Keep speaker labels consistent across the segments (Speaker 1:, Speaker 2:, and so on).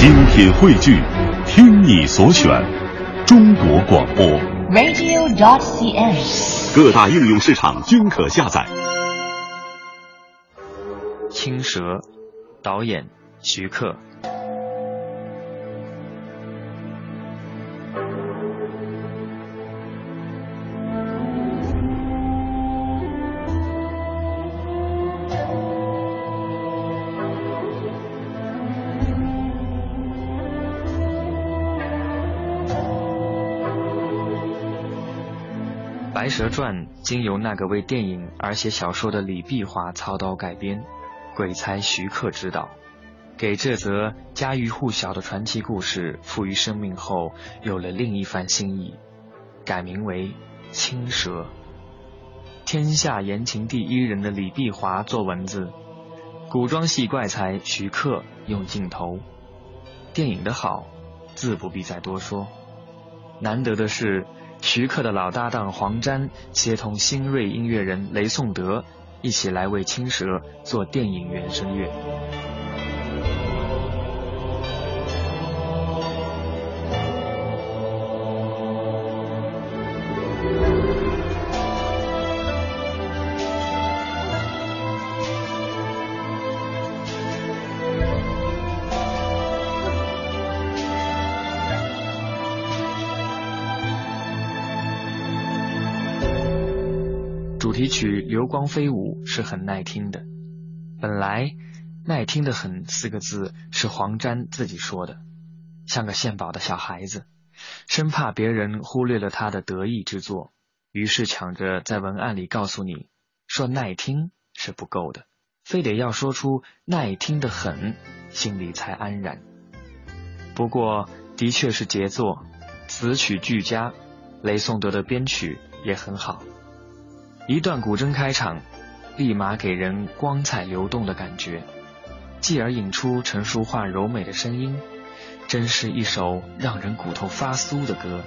Speaker 1: 精品汇聚，听你所选，中国广播。
Speaker 2: radio.dot.cn，。
Speaker 1: 各大应用市场均可下载。
Speaker 3: 青蛇，导演徐克。《蛇传》经由那个为电影而写小说的李碧华操刀改编，鬼才徐克执导，给这则家喻户晓的传奇故事赋予生命后，有了另一番新意，改名为《青蛇》。天下言情第一人的李碧华做文字，古装戏怪才徐克用镜头。电影的好，自不必再多说。难得的是。徐克的老搭档黄沾协同新锐音乐人雷颂德一起来为《青蛇》做电影原声乐。主题曲《流光飞舞》是很耐听的。本来“耐听的很”四个字是黄沾自己说的，像个献宝的小孩子，生怕别人忽略了他的得意之作，于是抢着在文案里告诉你说耐听是不够的，非得要说出耐听的很，心里才安然。不过的确是杰作，词曲俱佳，雷颂德的编曲也很好。一段古筝开场，立马给人光彩流动的感觉，继而引出陈淑桦柔美的声音，真是一首让人骨头发酥的歌。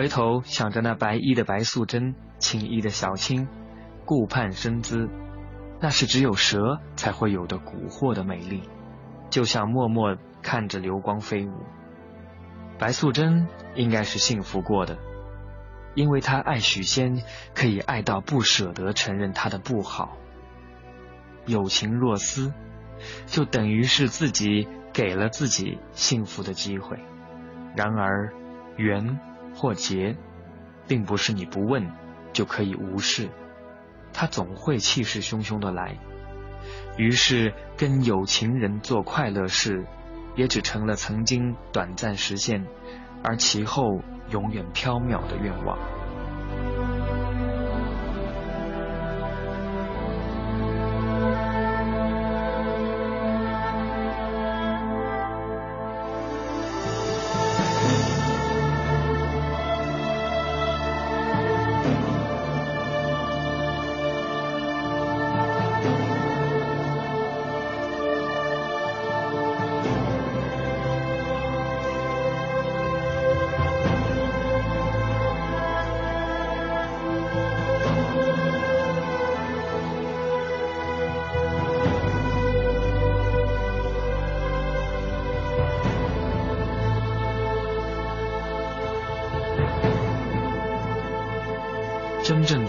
Speaker 3: 回头想着那白衣的白素贞，青衣的小青，顾盼生姿，那是只有蛇才会有的蛊惑的美丽，就像默默看着流光飞舞。白素贞应该是幸福过的，因为她爱许仙，可以爱到不舍得承认他的不好。有情若斯，就等于是自己给了自己幸福的机会。然而，缘或劫，并不是你不问就可以无视，他总会气势汹汹的来。于是，跟有情人做快乐事。也只成了曾经短暂实现，而其后永远飘渺的愿望。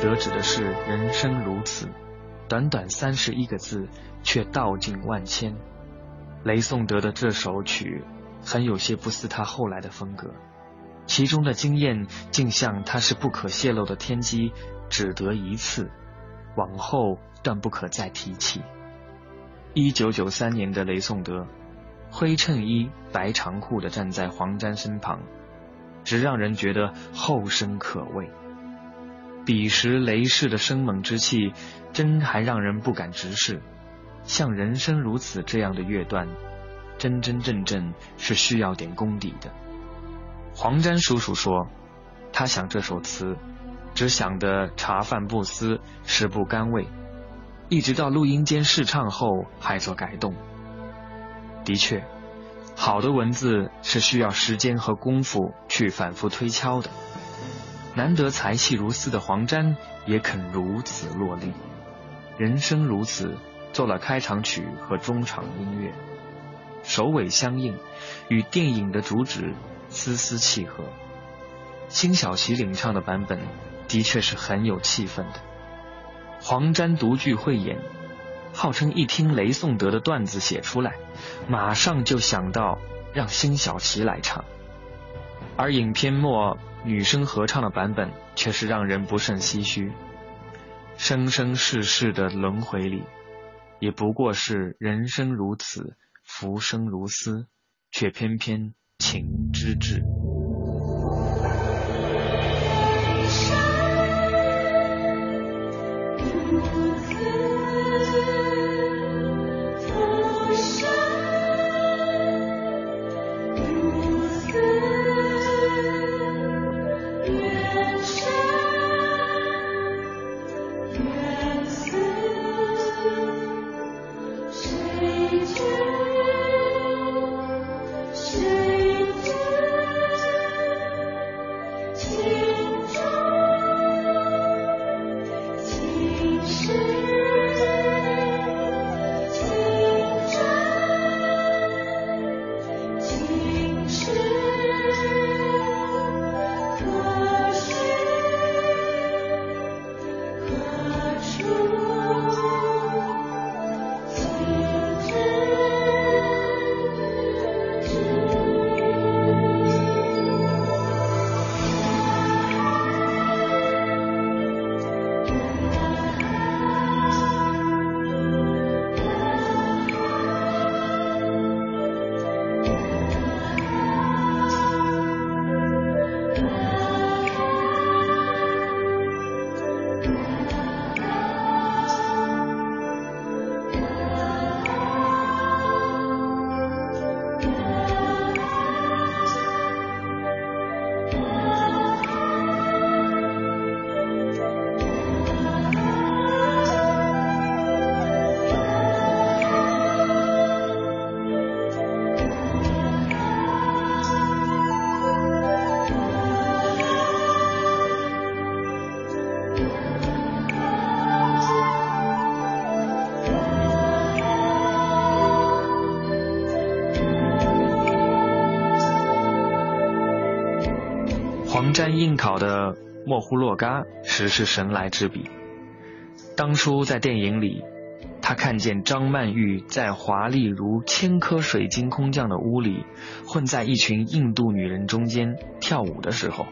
Speaker 3: 得指的是人生如此，短短三十一个字，却道尽万千。雷颂德的这首曲，很有些不似他后来的风格，其中的经验，竟像他是不可泄露的天机，只得一次，往后断不可再提起。一九九三年的雷颂德，灰衬衣、白长裤的站在黄沾身旁，只让人觉得后生可畏。彼时雷氏的生猛之气，真还让人不敢直视。像人生如此这样的乐段，真真正正是需要点功底的。黄沾叔叔说，他想这首词，只想得茶饭不思，食不甘味，一直到录音间试唱后还做改动。的确，好的文字是需要时间和功夫去反复推敲的。难得才气如丝的黄沾也肯如此落力，人生如此，做了开场曲和中场音乐，首尾相应，与电影的主旨丝丝契合。辛晓琪领唱的版本的确是很有气氛的。黄沾独具慧眼，号称一听雷颂德的段子写出来，马上就想到让辛晓琪来唱，而影片末女生合唱的版本却是让人不胜唏嘘。生生世世的轮回里也不过是人生如此浮生如斯却偏偏情之至。
Speaker 4: 黄沾应考的莫呼洛嘎实是神来之笔。当初在电影里，他看见张曼玉在华丽如千颗水晶空降的屋里，混在一群印度女人中间跳舞的时候，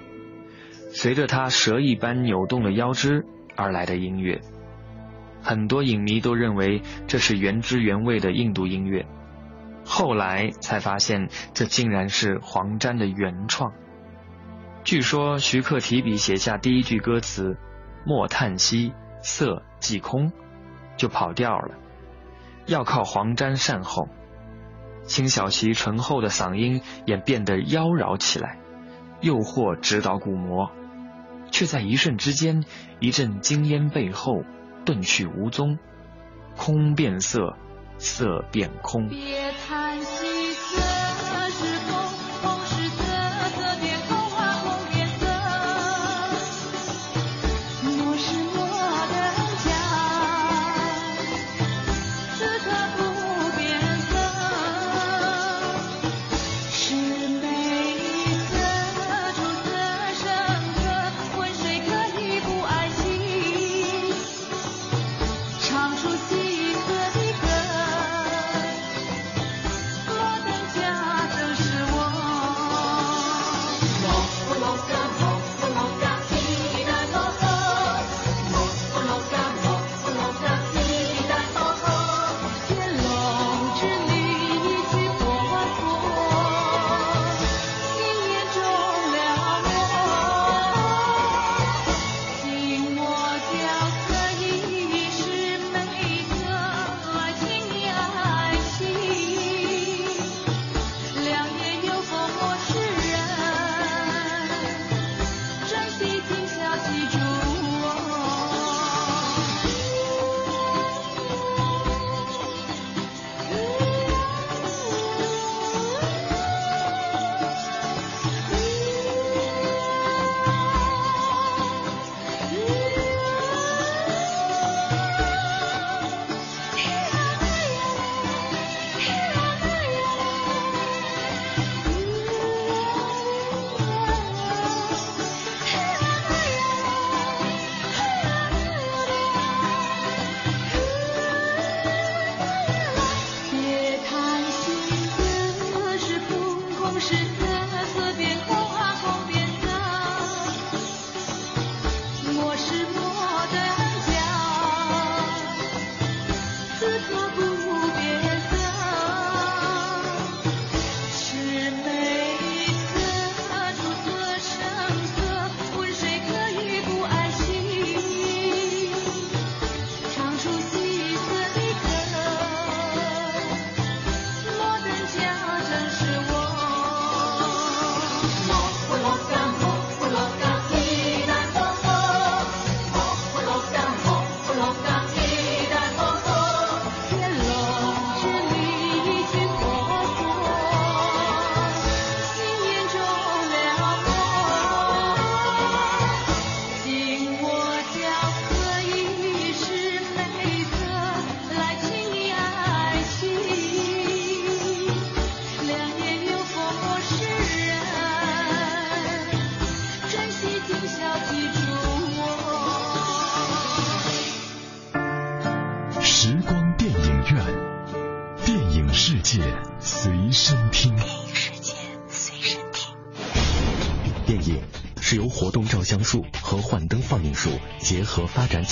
Speaker 4: 随着她蛇一般扭动的腰肢而来的音乐，很多影迷都认为这是原汁原味的印度音乐。后来才发现，这竟然是黄沾的原创。据说徐克提笔写下第一句歌词“莫叹息，色即空”，就跑调了，要靠黄沾善后。辛晓琪醇厚的嗓音也变得妖娆起来，诱惑直捣鼓膜，却在一瞬之间，一阵惊烟背后遁去无踪，空变色。色变空。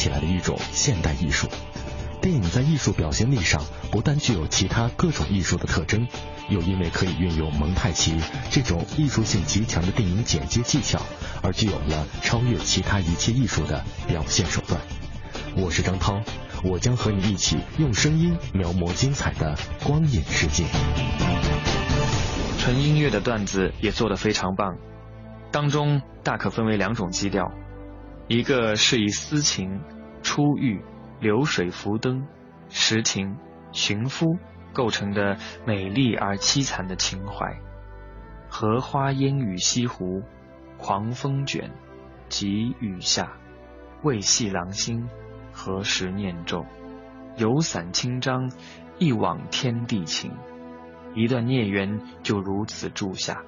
Speaker 2: 起来的一种现代艺术。电影在艺术表现力上不但具有其他各种艺术的特征，又因为可以运用蒙太奇这种艺术性极强的电影剪接技巧，而具有了超越其他一切艺术的表现手段。我是张涛，我将和你一起用声音描摹精彩的光影世界。
Speaker 4: 纯音乐的段子也做得非常棒，当中大可分为两种基调，一个是以私情、初遇、流水浮灯、实情、寻夫构成的美丽而凄惨的情怀，荷花烟雨西湖，狂风卷，急雨下，未系郎心，何时念咒？有伞轻张，一往天地情。一段孽缘就如此铸下。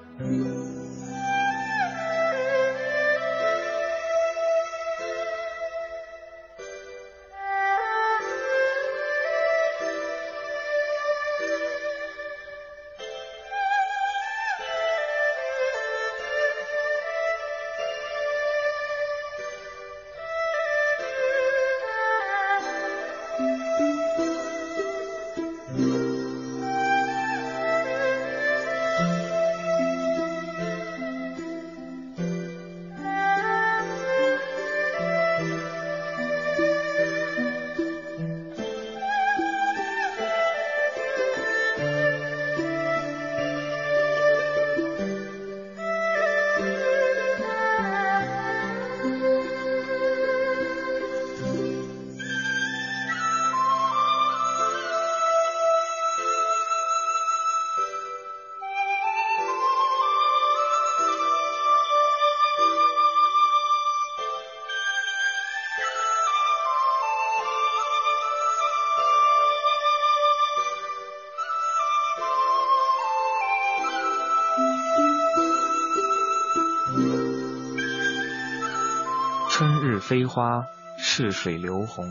Speaker 3: 花，逝水流红，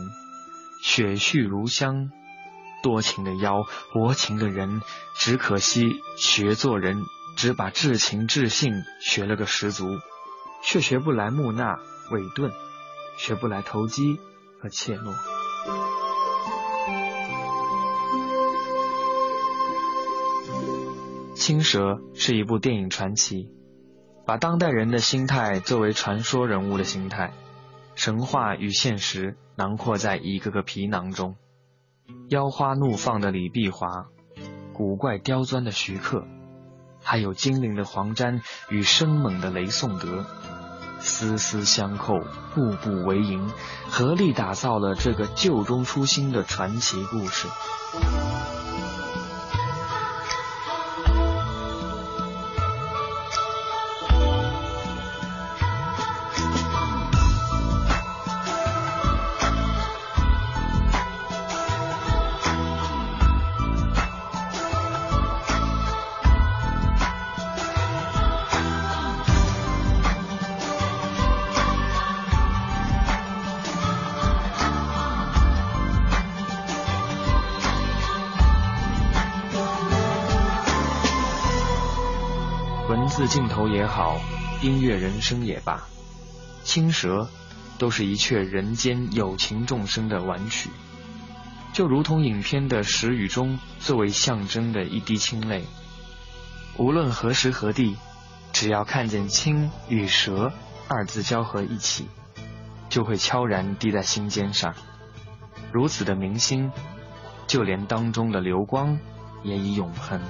Speaker 3: 雪絮如香。多情的妖，薄情的人，只可惜学做人，只把至情至性学了个十足，却学不来木讷委顿，学不来投机和怯懦。青蛇是一部电影传奇，把当代人的心态作为传说人物的心态，神话与现实囊括在一个个皮囊中。妖花怒放的李碧华，古怪刁钻的徐克，还有精灵的黄沾与生猛的雷颂德，丝丝相扣，步步为营，合力打造了这个旧中出新的传奇故事。镜头也好，音乐人生也罢，青蛇都是一阙人间有情众生的婉曲，就如同影片的始与终作为象征的一滴清泪。无论何时何地，只要看见青与蛇二字交合一起，就会悄然滴在心尖上。如此的明星，就连当中的流光也已永恒。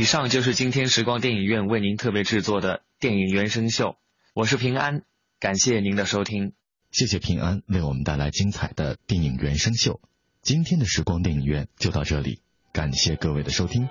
Speaker 3: 以上就是今天时光电影院为您特别制作的电影原声秀，我是平安，感谢您的收听。
Speaker 2: 谢谢平安为我们带来精彩的电影原声秀。今天的时光电影院就到这里，感谢各位的收听。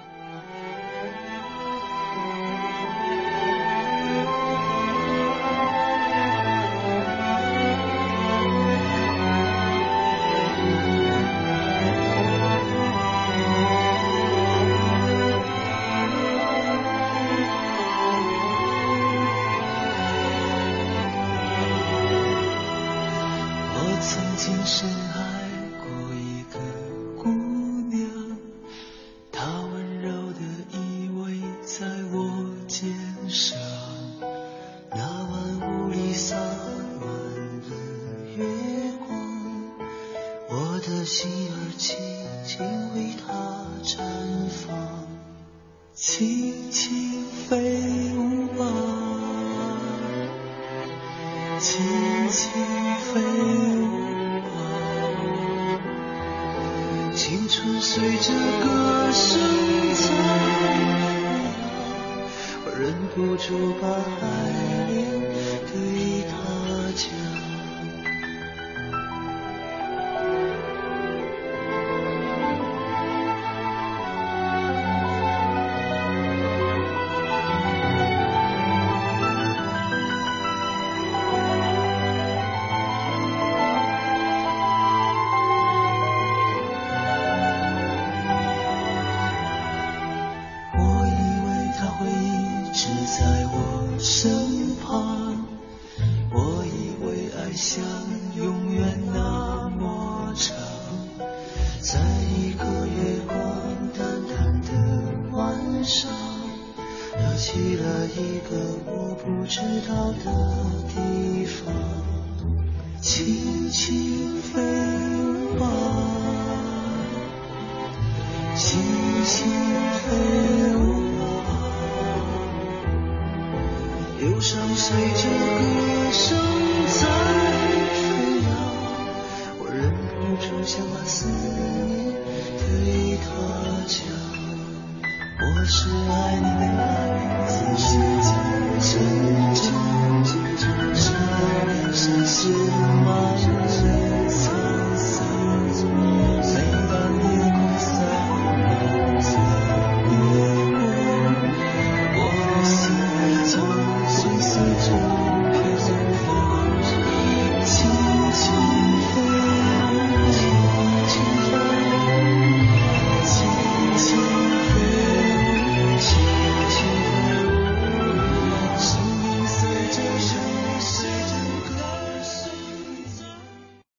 Speaker 5: 月光我的心儿轻轻为它绽放轻轻飞舞吧轻轻飞舞吧青春随着歌声走远忍不住把爱恋想把思念推脱成我是爱你的那一个